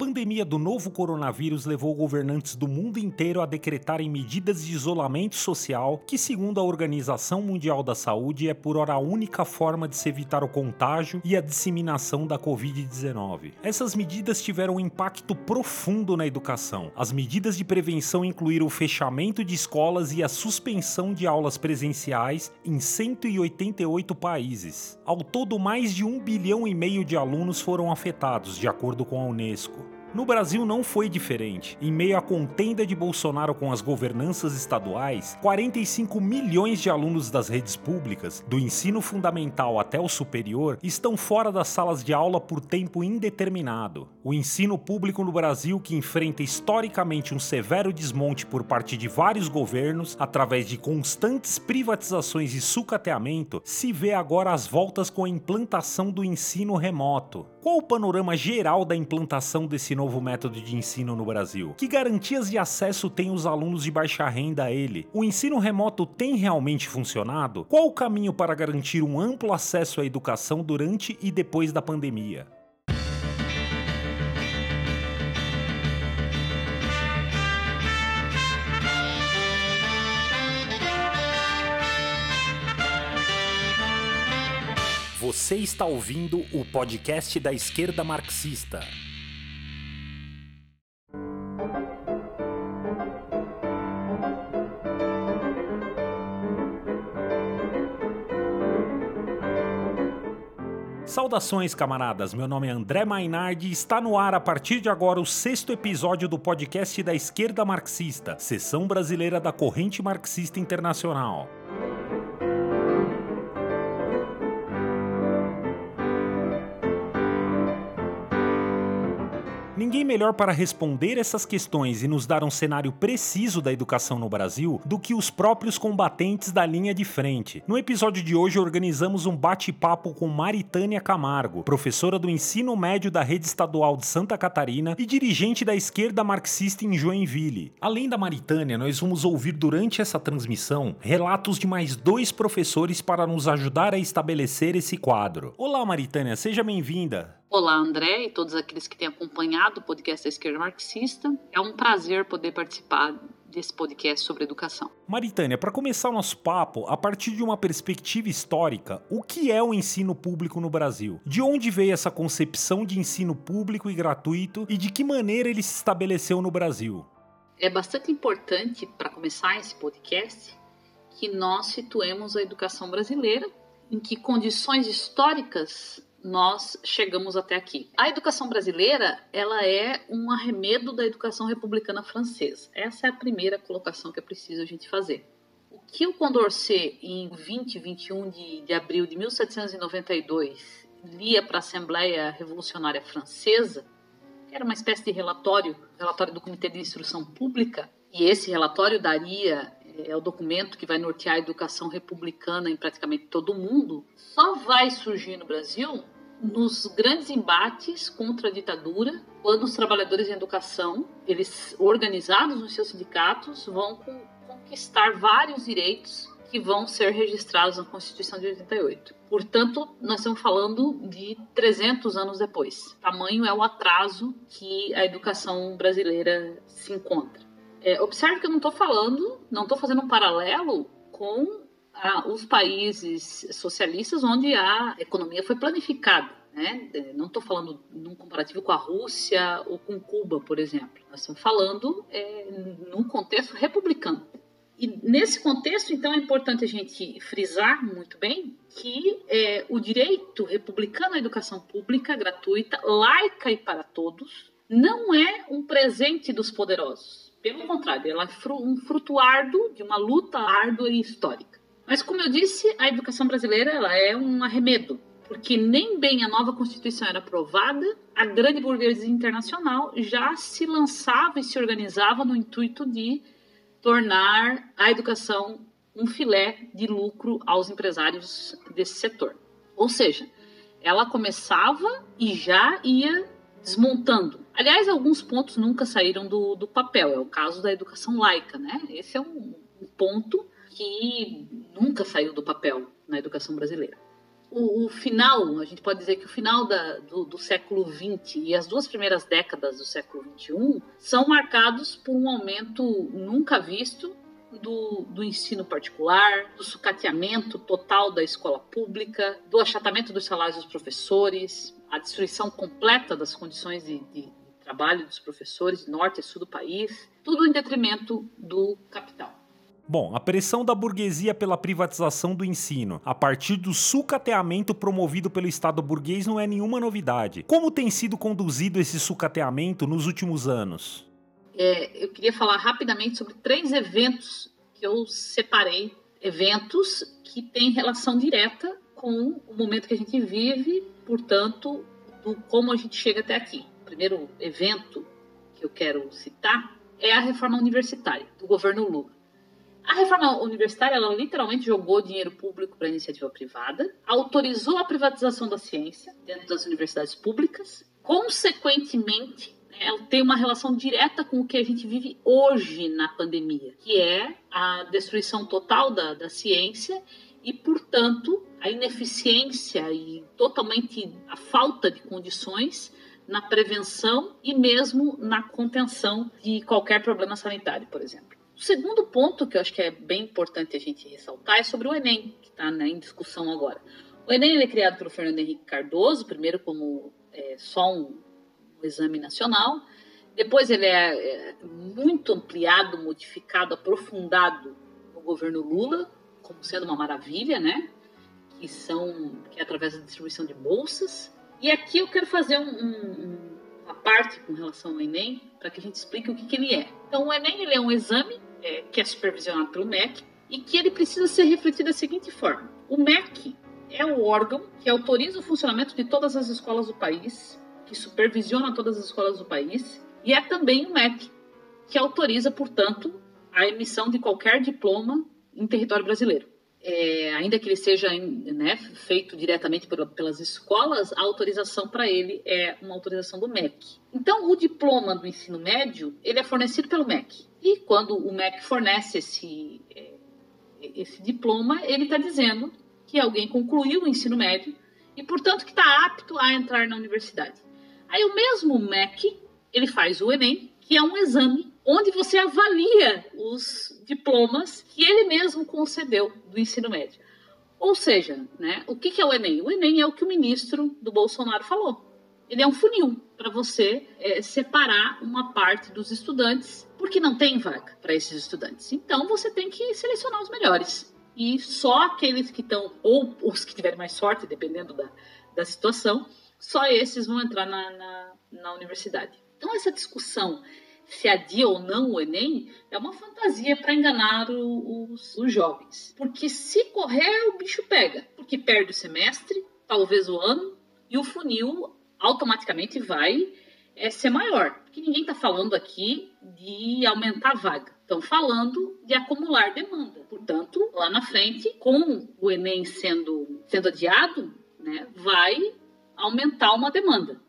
pandemia do novo coronavírus levou governantes do mundo inteiro a decretarem medidas de isolamento social, que, segundo a Organização Mundial da Saúde, é por hora a única forma de se evitar o contágio e a disseminação da Covid-19. Essas medidas tiveram um impacto profundo na educação. As medidas de prevenção incluíram o fechamento de escolas e a suspensão de aulas presenciais em 188 países. Ao todo, mais de um bilhão e meio de alunos foram afetados, de acordo com a Unesco. No Brasil não foi diferente. Em meio à contenda de Bolsonaro com as governanças estaduais, 45 milhões de alunos das redes públicas, do ensino fundamental até o superior, estão fora das salas de aula por tempo indeterminado. O ensino público no Brasil, que enfrenta historicamente um severo desmonte por parte de vários governos, através de constantes privatizações e sucateamento, se vê agora às voltas com a implantação do ensino remoto. Qual o panorama geral da implantação desse novo método de ensino no Brasil? Que garantias de acesso têm os alunos de baixa renda a ele? O ensino remoto tem realmente funcionado? Qual o caminho para garantir um amplo acesso à educação durante e depois da pandemia? Você está ouvindo o podcast da esquerda marxista. Saudações, camaradas. Meu nome é André Mainardi e está no ar a partir de agora o sexto episódio do podcast da Esquerda Marxista, seção brasileira da Corrente Marxista Internacional. Ninguém melhor para responder essas questões e nos dar um cenário preciso da educação no Brasil do que os próprios combatentes da linha de frente. No episódio de hoje organizamos um bate-papo com Maritânia Camargo, professora do ensino médio da rede estadual de Santa Catarina e dirigente da esquerda marxista em Joinville. Além da Maritânia, nós vamos ouvir durante essa transmissão relatos de mais dois professores para nos ajudar a estabelecer esse quadro. Olá, Maritânia, seja bem-vinda. Olá, André e todos aqueles que têm acompanhado o podcast da Esquerda Marxista. É um prazer poder participar desse podcast sobre educação. Maritânia, para começar o nosso papo, a partir de uma perspectiva histórica, o que é o ensino público no Brasil? De onde veio essa concepção de ensino público e gratuito e de que maneira ele se estabeleceu no Brasil? É bastante importante, para começar esse podcast, que nós situemos a educação brasileira, em que condições históricas nós chegamos até aqui. A educação brasileira, ela é um arremedo da educação republicana francesa. Essa é a primeira colocação que é preciso a gente fazer. O que o Condorcet, em 20 e 21 de, de abril de 1792, lia para a Assembleia Revolucionária Francesa, era uma espécie de relatório, relatório do Comitê de Instrução Pública, e esse relatório daria é o documento que vai nortear a educação republicana em praticamente todo o mundo, só vai surgir no Brasil nos grandes embates contra a ditadura, quando os trabalhadores em educação, eles organizados nos seus sindicatos, vão conquistar vários direitos que vão ser registrados na Constituição de 88. Portanto, nós estamos falando de 300 anos depois. Tamanho é o atraso que a educação brasileira se encontra. É, observe que eu não estou falando, não estou fazendo um paralelo com os países socialistas onde a economia foi planificada. Né? É, não estou falando num comparativo com a Rússia ou com Cuba, por exemplo. Nós estamos falando é, num contexto republicano. E nesse contexto, então, é importante a gente frisar muito bem que é, o direito republicano à educação pública gratuita, laica e para todos, não é um presente dos poderosos pelo contrário, ela é um fruto árduo de uma luta árdua e histórica. Mas, como eu disse, a educação brasileira ela é um arremedo, porque nem bem a nova Constituição era aprovada, a grande burguesia internacional já se lançava e se organizava no intuito de tornar a educação um filé de lucro aos empresários desse setor. Ou seja, ela começava e já ia desmontando. Aliás, alguns pontos nunca saíram do, do papel. É o caso da educação laica, né? Esse é um, um ponto que nunca saiu do papel na educação brasileira. o, o, final, a gente pode dizer que o final da, do, do, século XX e as duas primeiras décadas do século XXI são marcados por um aumento nunca visto do, do ensino particular, do sucateamento total da escola pública, do achatamento dos salários dos professores, a destruição completa das condições de, de, trabalho dos professores, norte e sul do país, tudo em detrimento do capital. Bom, a pressão da burguesia pela privatização do ensino, a partir do sucateamento promovido pelo Estado burguês, não é nenhuma novidade. Como tem sido conduzido esse sucateamento nos últimos anos? É, eu queria falar rapidamente sobre três eventos que eu separei. Eventos que têm relação direta com o momento que a gente vive, portanto, do como a gente chega até aqui. O primeiro evento que eu quero citar é a reforma universitária do governo Lula. A reforma universitária, ela literalmente jogou dinheiro público para iniciativa privada, autorizou a privatização da ciência dentro das universidades públicas, consequentemente, né, ela tem uma relação direta com o que a gente vive hoje na pandemia, que é a destruição total da, da ciência e, portanto, a ineficiência e totalmente a falta de condições na prevenção e mesmo na contenção de qualquer problema sanitário, por exemplo. O segundo ponto que eu acho que é bem importante a gente ressaltar é sobre o Enem, que está né, em discussão agora. O Enem é criado pelo Fernando Henrique Cardoso, primeiro como é, só um, um, exame nacional, depois ele é, é muito ampliado, modificado, aprofundado no governo Lula, como sendo uma maravilha, né? Que são que é através da distribuição de bolsas. E aqui eu quero fazer um, um, uma parte com relação ao Enem para que a gente explique o que, que ele é. Então, o Enem ele é um exame é, que é supervisionado pelo MEC, e que ele precisa ser refletido da seguinte forma: o MEC é o órgão que autoriza o funcionamento de todas as escolas do país, que supervisiona todas as escolas do país, e é também o MEC que autoriza, portanto, a emissão de qualquer diploma em território brasileiro é, ainda que ele seja né, feito diretamente pelas escolas, a autorização para ele é uma autorização do MEC. Então, o diploma do ensino médio ele é fornecido pelo MEC. E quando o MEC fornece esse, é, esse diploma, ele está dizendo que alguém concluiu o ensino médio e, portanto, que está apto a entrar na universidade. Aí o mesmo MEC ele faz o Enem, que é um exame onde você avalia os diplomas que ele mesmo concedeu do ensino médio. Ou seja, né, o que é o Enem? O Enem é o que o ministro do Bolsonaro falou. Ele é um funil para você é, separar uma parte dos estudantes, porque não tem vaga para esses estudantes. Então você tem que selecionar os melhores. E só aqueles que estão, ou os que tiverem mais sorte, dependendo da, da situação, só esses vão entrar na, na, na universidade. Então, essa discussão se adia ou não o Enem é uma fantasia para enganar os, os, jovens. Porque se correr, o bicho pega. Porque perde o semestre, talvez o ano, e o funil automaticamente vai é, ser maior. Porque ninguém está falando aqui de aumentar a vaga. Estão falando de acumular demanda. Portanto, lá na frente, com o Enem sendo, sendo adiado, né, vai aumentar uma demanda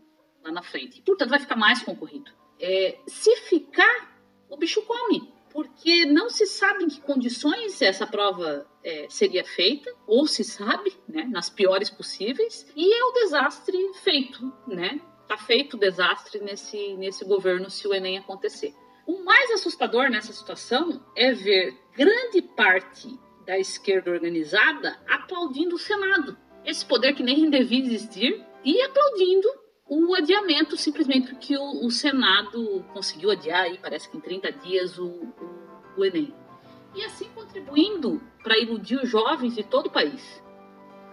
lá na frente. Portanto, vai ficar mais concorrido. É, se ficar, o bicho come, porque não se sabe em que condições essa prova é, seria feita, ou se sabe, né, nas piores possíveis, e é o desastre feito, né? Tá feito o desastre nesse, nesse governo se o Enem acontecer. O mais assustador nessa situação é ver grande parte da esquerda organizada aplaudindo o Senado. Esse poder que nem devia existir e aplaudindo o adiamento simplesmente porque o, o, Senado conseguiu adiar, aí, parece que em 30 dias, o, o, o Enem. E assim contribuindo para iludir os jovens de todo o país.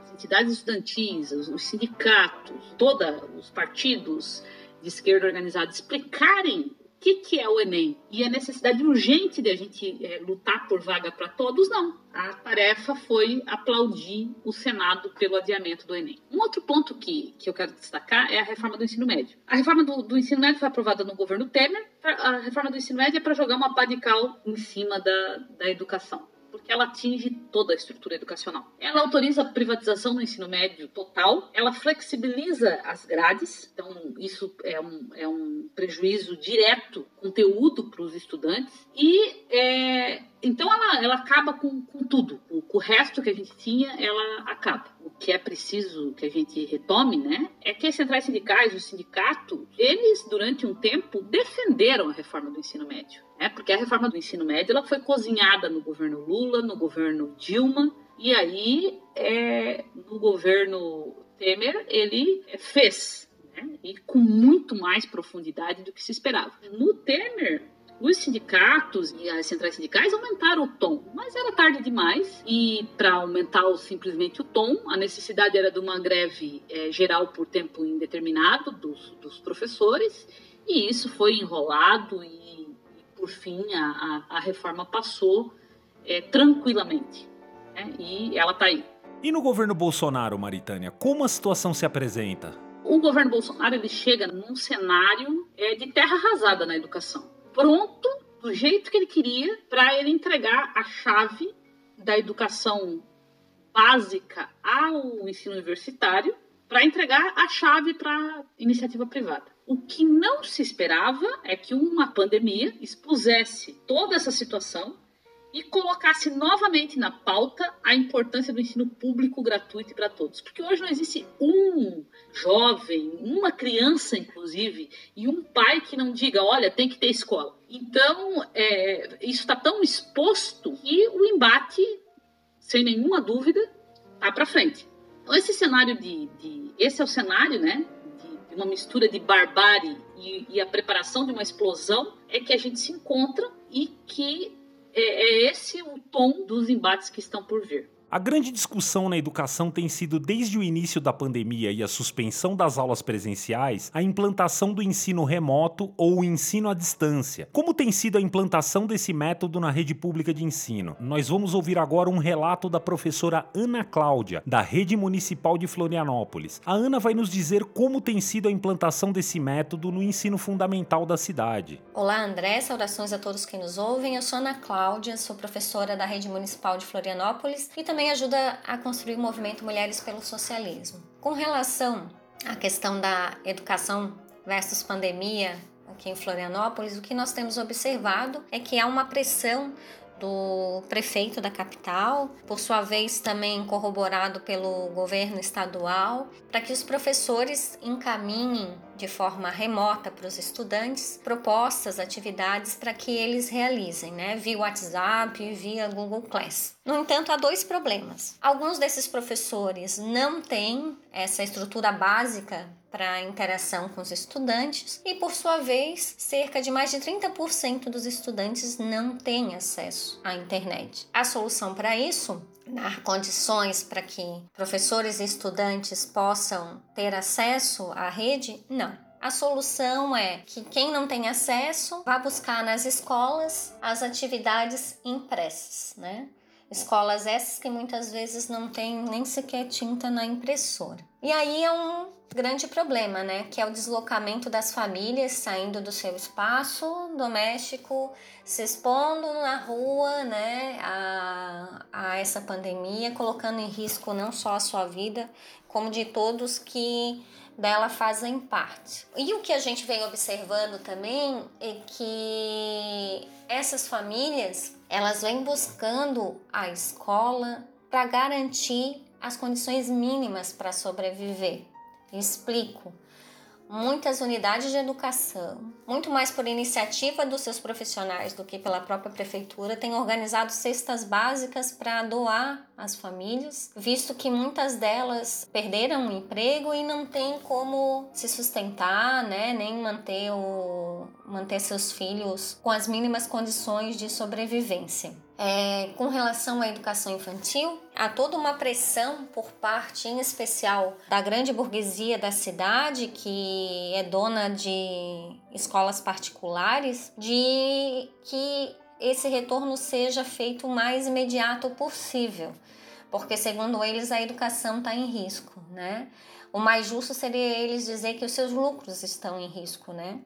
As entidades estudantis, os, os sindicatos, todos os partidos de esquerda organizada explicarem o que, que é o Enem e a necessidade urgente de a gente é, lutar por vaga para todos, não. A tarefa foi aplaudir o Senado pelo adiamento do Enem. Um outro ponto que, que eu quero destacar é a reforma do ensino médio. A reforma do, do ensino médio foi aprovada no governo Temer. A reforma do ensino médio é para jogar uma pá em cima da, da educação ela atinge toda a estrutura educacional. Ela autoriza a privatização do ensino médio total, ela flexibiliza as grades, então isso é um, é um prejuízo direto, conteúdo para os estudantes, e é, então ela, ela acaba com, com tudo. O, com o resto que a gente tinha, ela acaba. O que é preciso que a gente retome, né, é que as centrais sindicais, o sindicato, eles durante um tempo defenderam a reforma do ensino médio, né, porque a reforma do ensino médio ela foi cozinhada no governo Lula, no governo Dilma, e aí é, no governo Temer ele fez, né, e com muito mais profundidade do que se esperava. No Temer os sindicatos e as centrais sindicais aumentaram o tom, mas era tarde demais e para aumentar simplesmente o tom, a necessidade era de uma greve é, geral por tempo indeterminado dos, dos, professores e isso foi enrolado e, por fim a, a, a reforma passou é, tranquilamente né? e ela está aí. E no governo Bolsonaro, Maritânia, como a situação se apresenta? O governo Bolsonaro ele chega num cenário é, de terra arrasada na educação pronto, do jeito que ele queria, para ele entregar a chave da educação básica ao ensino universitário, para entregar a chave para a iniciativa privada. O que não se esperava é que uma pandemia expusesse toda essa situação e colocasse novamente na pauta a importância do ensino público gratuito para todos. Porque hoje não existe um jovem, uma criança, inclusive, e um pai que não diga: olha, tem que ter escola. Então, é, isso está tão exposto que o embate, sem nenhuma dúvida, está para frente. Então, esse cenário de, de, Esse é o cenário, né? Uma mistura de barbárie e, e a preparação de uma explosão é que a gente se encontra e que é, é esse o tom dos embates que estão por vir. A grande discussão na educação tem sido desde o início da pandemia e a suspensão das aulas presenciais, a implantação do ensino remoto ou o ensino à distância. Como tem sido a implantação desse método na rede pública de ensino? Nós vamos ouvir agora um relato da professora Ana Cláudia, da Rede Municipal de Florianópolis. A Ana vai nos dizer como tem sido a implantação desse método no ensino fundamental da cidade. Olá, André, saudações a todos que nos ouvem. Eu sou Ana Cláudia, sou professora da Rede Municipal de Florianópolis e também também ajuda a construir o movimento Mulheres pelo Socialismo. Com relação à questão da educação versus pandemia aqui em Florianópolis, o que nós temos observado é que há uma pressão do prefeito da capital, por sua vez também corroborado pelo governo estadual, para que os professores encaminhem de forma remota para os estudantes propostas, atividades para que eles realizem, né, via WhatsApp e via Google Class. No entanto, há dois problemas. Alguns desses professores não têm essa estrutura básica para interação com os estudantes e, por sua vez, cerca de mais de 30% dos estudantes não têm acesso à internet. A solução para isso dar condições para que professores e estudantes possam ter acesso à rede? Não. A solução é que quem não tem acesso vá buscar nas escolas as atividades impressas, né? Escolas essas que muitas vezes não têm nem sequer tinta na impressora. E aí é um grande problema, né? Que é o deslocamento das famílias saindo do seu espaço doméstico, se expondo na rua, né? A, a essa pandemia, colocando em risco não só a sua vida, como de todos que dela fazem parte. E o que a gente vem observando também é que essas famílias elas vêm buscando a escola para garantir as condições mínimas para sobreviver. Explico muitas unidades de educação, muito mais por iniciativa dos seus profissionais do que pela própria prefeitura, têm organizado cestas básicas para doar às famílias, visto que muitas delas perderam o emprego e não têm como se sustentar, né, nem manter o manter seus filhos com as mínimas condições de sobrevivência. É, com relação à educação infantil, há toda uma pressão por parte, em especial, da grande burguesia da cidade, que é dona de escolas particulares, de que esse retorno seja feito o mais imediato possível, porque, segundo eles, a educação está em risco, né? O mais justo seria eles dizer que os seus lucros estão em risco, né?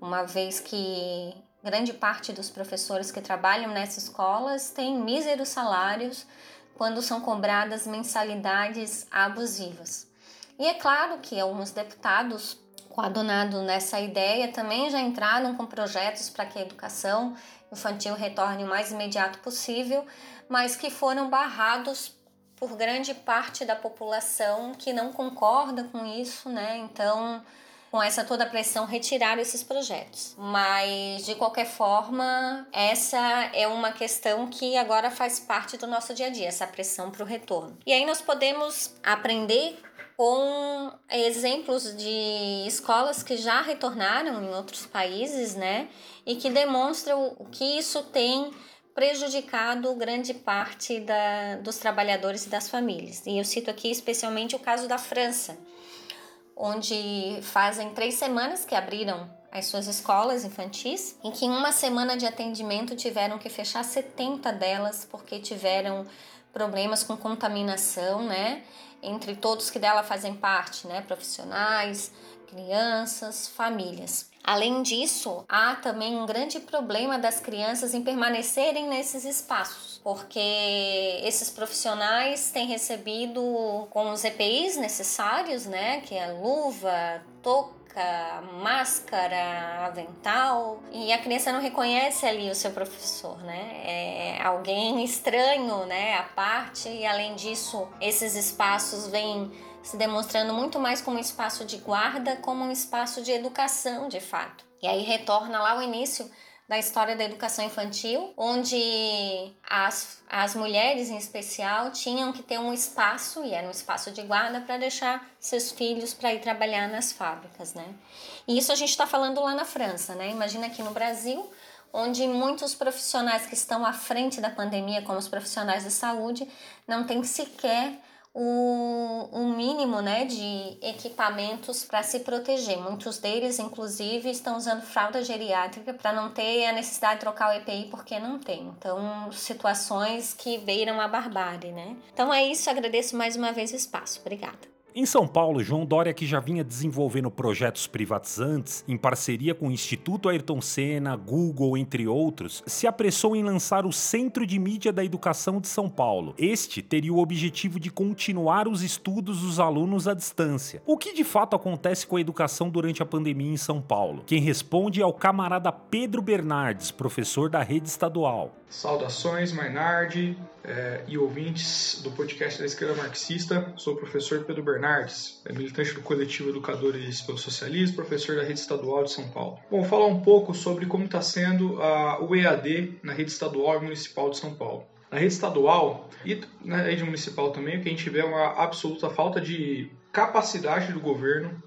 Uma vez que Grande parte dos professores que trabalham nessas escolas têm míseros salários quando são cobradas mensalidades abusivas. E é claro que alguns deputados, coadunados nessa ideia, também já entraram com projetos para que a educação infantil retorne o mais imediato possível, mas que foram barrados por grande parte da população que não concorda com isso, né? Então, com essa toda a pressão, retirar esses projetos. Mas, de qualquer forma, essa é uma questão que agora faz parte do nosso dia a dia, essa pressão para o retorno. E aí nós podemos aprender com exemplos de escolas que já retornaram em outros países, né? E que demonstram o que isso tem prejudicado grande parte da, dos trabalhadores e das famílias. E eu cito aqui especialmente o caso da França, onde fazem três semanas que abriram as suas escolas infantis, em que em uma semana de atendimento tiveram que fechar 70 delas porque tiveram problemas com contaminação, né? Entre todos que dela fazem parte, né? Profissionais, crianças, famílias. Além disso, há também um grande problema das crianças em permanecerem nesses espaços, porque esses profissionais têm recebido com os EPIs necessários, né, que é luva, touca, máscara, avental, e a criança não reconhece ali o seu professor, né? É alguém estranho, né, à parte, e além disso, esses espaços vêm se demonstrando muito mais como um espaço de guarda, como um espaço de educação, de fato. E aí retorna lá o início da história da educação infantil, onde as, as mulheres em especial tinham que ter um espaço, e era um espaço de guarda, para deixar seus filhos para ir trabalhar nas fábricas, né? E isso a gente está falando lá na França, né? Imagina aqui no Brasil, onde muitos profissionais que estão à frente da pandemia, como os profissionais de saúde, não têm sequer o, o mínimo né, de equipamentos para se proteger. Muitos deles, inclusive, estão usando fralda geriátrica para não ter a necessidade de trocar o EPI porque não tem. Então, situações que beiram a barbárie, né? Então é isso, agradeço mais uma vez o espaço. Obrigada. Em São Paulo, João Dória, que já vinha desenvolvendo projetos privatizantes em parceria com o Instituto Ayrton Senna, Google, entre outros, se apressou em lançar o Centro de Mídia da Educação de São Paulo. Este teria o objetivo de continuar os estudos dos alunos à distância. O que de fato acontece com a educação durante a pandemia em São Paulo? Quem responde é o camarada Pedro Bernardes, professor da rede estadual. Saudações, Mainardi é, e ouvintes do podcast da Esquerda Marxista. Sou o professor Pedro Bernardes, é militante do coletivo Educadores pelo Socialismo, professor da rede estadual de São Paulo. Bom, falar um pouco sobre como está sendo a, o EAD na rede estadual e municipal de São Paulo. Na rede estadual e na rede municipal também, o que a gente vê é uma absoluta falta de capacidade do governo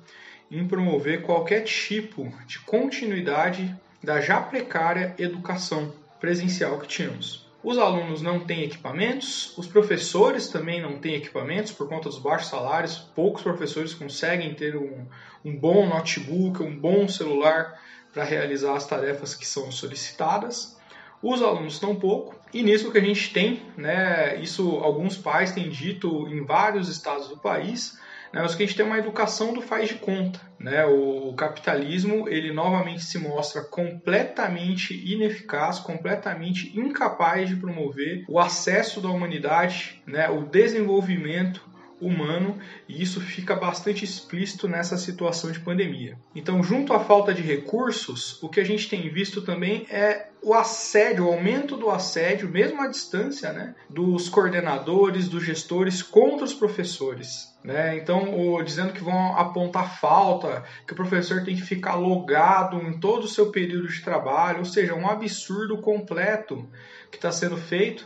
em promover qualquer tipo de continuidade da já precária educação presencial que tínhamos. Os alunos não têm equipamentos, os professores também não têm equipamentos por conta dos baixos salários. Poucos professores conseguem ter um, um bom notebook, um bom celular para realizar as tarefas que são solicitadas. Os alunos estão pouco, e nisso que a gente tem, né, isso alguns pais têm dito em vários estados do país, né, mas que a gente tem uma educação do faz de conta. Né? O, capitalismo ele novamente se mostra completamente ineficaz, completamente incapaz de promover o acesso da humanidade, né, o desenvolvimento humano e isso fica bastante explícito nessa situação de pandemia. Então, junto à falta de recursos, o que a gente tem visto também é o assédio, o aumento do assédio, mesmo à distância, né, dos coordenadores, dos gestores contra os professores. Né? Então, o, dizendo que vão apontar falta, que o professor tem que ficar logado em todo o seu período de trabalho, ou seja, um absurdo completo que está sendo feito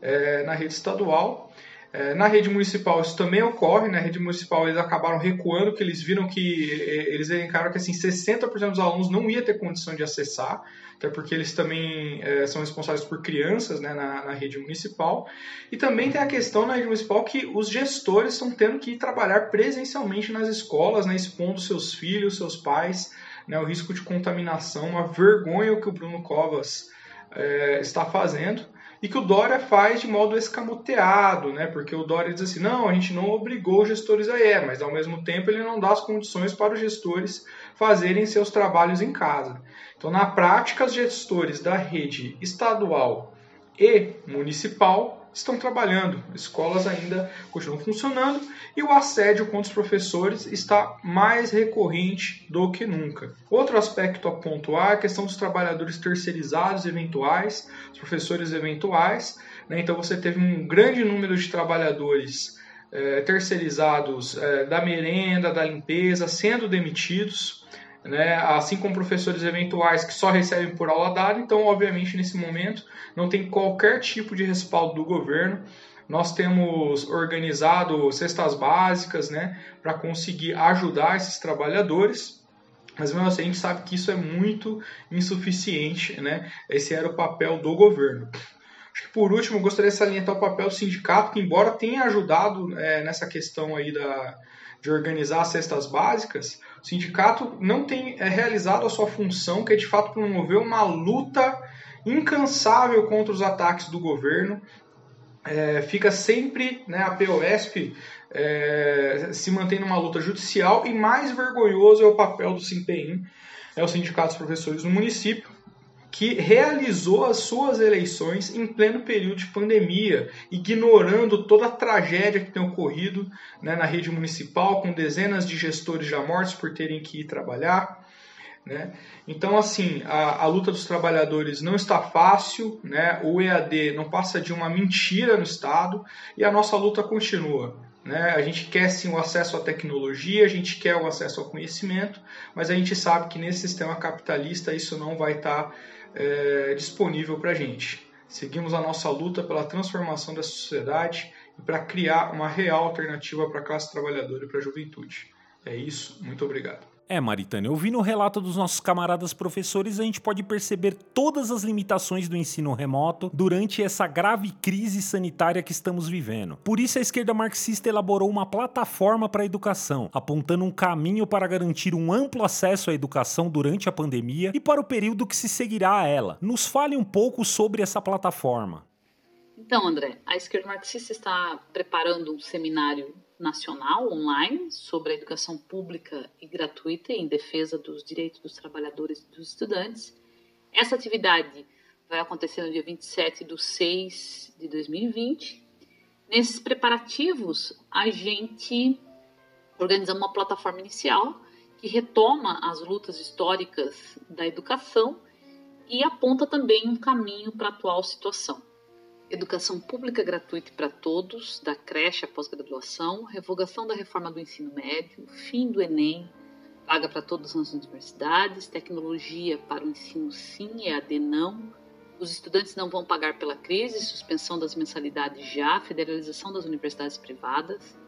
é, na rede estadual é, na rede municipal isso também ocorre, na rede municipal eles acabaram recuando, porque eles viram que eles elencaram que assim 60% dos alunos não ia ter condição de acessar, até porque eles também é, são responsáveis por crianças né, na, na, rede municipal. E também tem a questão na rede municipal que os gestores estão tendo que trabalhar presencialmente nas escolas, né, expondo seus filhos, seus pais, né, o risco de contaminação, uma vergonha o que o Bruno Covas é, está fazendo e que o Dória faz de modo escamoteado, né? Porque o Dória diz assim: não, a gente não obrigou os gestores a ir, mas ao mesmo tempo ele não dá as condições para os gestores fazerem seus trabalhos em casa. Então, na prática, os gestores da rede estadual e municipal estão trabalhando, escolas ainda continuam funcionando e o assédio contra os professores está mais recorrente do que nunca. Outro aspecto a pontuar é a questão dos trabalhadores terceirizados eventuais, os professores eventuais, Né? Então você teve um grande número de trabalhadores é, terceirizados é, da merenda, da limpeza, sendo demitidos, né? assim como professores eventuais que só recebem por aula dada. Então, obviamente, nesse momento não tem qualquer tipo de respaldo do governo. Nós temos organizado cestas básicas né, para conseguir ajudar esses trabalhadores. Mas mesmo assim a gente sabe que isso é muito insuficiente, né? Esse era o papel do governo. Acho que por último gostaria de salientar o papel do sindicato, que embora tenha ajudado é, nessa questão aí da, de organizar as cestas básicas, o sindicato não tem é, realizado a sua função, que é de fato promover uma luta incansável contra os ataques do governo. É, fica sempre né, a POSP é, se mantém numa luta judicial e mais vergonhoso é o papel do SIMPEIM, é o Sindicato dos Professores do município, que realizou as suas eleições em pleno período de pandemia, ignorando toda a tragédia que tem ocorrido né, na rede municipal, com dezenas de gestores já mortos por terem que ir trabalhar. Né? Então, assim, a, a, luta dos trabalhadores não está fácil, né? o EAD não passa de uma mentira no Estado e a nossa luta continua. Né? A gente quer sim o acesso à tecnologia, a gente quer o acesso ao conhecimento, mas a gente sabe que nesse sistema capitalista isso não vai estar é, disponível para a gente. Seguimos a nossa luta pela transformação da sociedade e para criar uma real alternativa para a classe trabalhadora e para a juventude. É isso, muito obrigado. É, Maritânia, ouvindo o relato dos nossos camaradas professores, a gente pode perceber todas as limitações do ensino remoto durante essa grave crise sanitária que estamos vivendo. Por isso, a esquerda marxista elaborou uma plataforma para a educação, apontando um caminho para garantir um amplo acesso à educação durante a pandemia e para o período que se seguirá a ela. Nos fale um pouco sobre essa plataforma. Então, André, a esquerda marxista está preparando um seminário nacional online sobre a educação pública e gratuita em defesa dos direitos dos trabalhadores e dos estudantes. Essa atividade vai acontecer no dia 27 de 6 de 2020. Nesses preparativos, a gente organiza uma plataforma inicial que retoma as lutas históricas da educação e aponta também um caminho para a atual situação educação pública gratuita para todos, da creche à pós-graduação, revogação da reforma do ensino médio, fim do Enem, vaga para todos nas universidades, tecnologia para o ensino sim, EAD não, os estudantes não vão pagar pela crise, suspensão das mensalidades já, federalização das universidades privadas,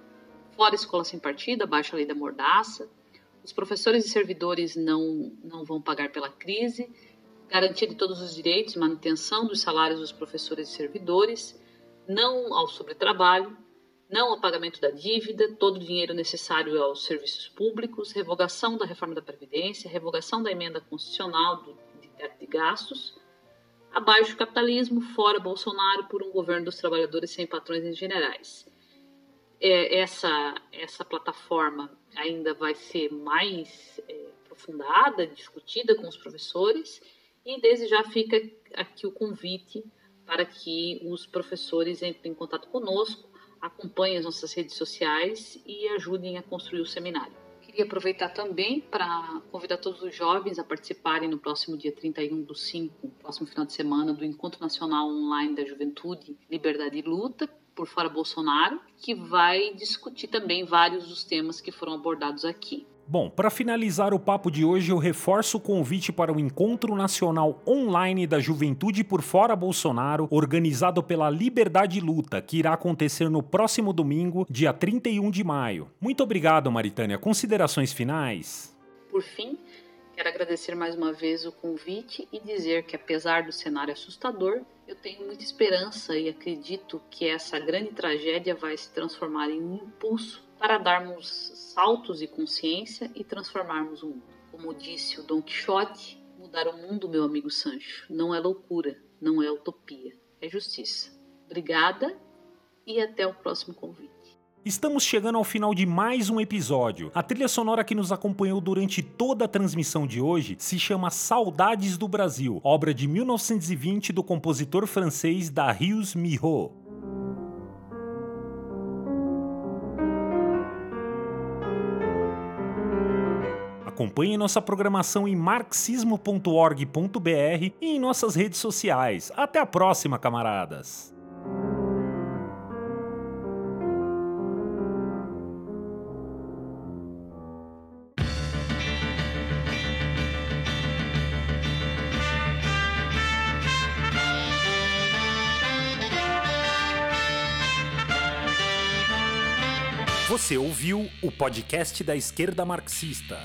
fora escola sem partida, baixa lei da mordaça, os professores e servidores não, não vão pagar pela crise, garantia de todos os direitos, manutenção dos salários dos professores e servidores, não ao sobretrabalho, não ao pagamento da dívida, todo o dinheiro necessário aos serviços públicos, revogação da reforma da Previdência, revogação da emenda constitucional do, de de gastos, abaixo o capitalismo, fora Bolsonaro por um governo dos trabalhadores sem patrões em generais. É, essa, essa plataforma ainda vai ser mais é, aprofundada, discutida com os professores e desde já fica aqui o convite para que os professores entrem em contato conosco, acompanhem as nossas redes sociais e ajudem a construir o seminário. Queria aproveitar também para convidar todos os jovens a participarem no próximo dia 31 do 5, próximo final de semana, do Encontro Nacional Online da Juventude, Liberdade e Luta, por fora Bolsonaro, que vai discutir também vários dos temas que foram abordados aqui. Bom, para finalizar o papo de hoje, eu reforço o convite para o Encontro Nacional Online da Juventude por Fora Bolsonaro, organizado pela Liberdade Luta, que irá acontecer no próximo domingo, dia 31 de maio. Muito obrigado, Maritânia. Considerações finais? Por fim, quero agradecer mais uma vez o convite e dizer que, apesar do cenário assustador, eu tenho muita esperança e acredito que essa grande tragédia vai se transformar em um impulso para darmos saltos e consciência e transformarmos o mundo. Como disse o Dom Quixote, mudar o mundo, meu amigo Sancho, não é loucura, não é utopia, é justiça. Obrigada e até o próximo convite. Estamos chegando ao final de mais um episódio. A trilha sonora que nos acompanhou durante toda a transmissão de hoje se chama Saudades do Brasil, obra de 1920 do compositor francês Darius Milhaud. Acompanhe nossa programação em marxismo.org.br e em nossas redes sociais. Até a próxima, camaradas! Você ouviu o podcast da esquerda marxista.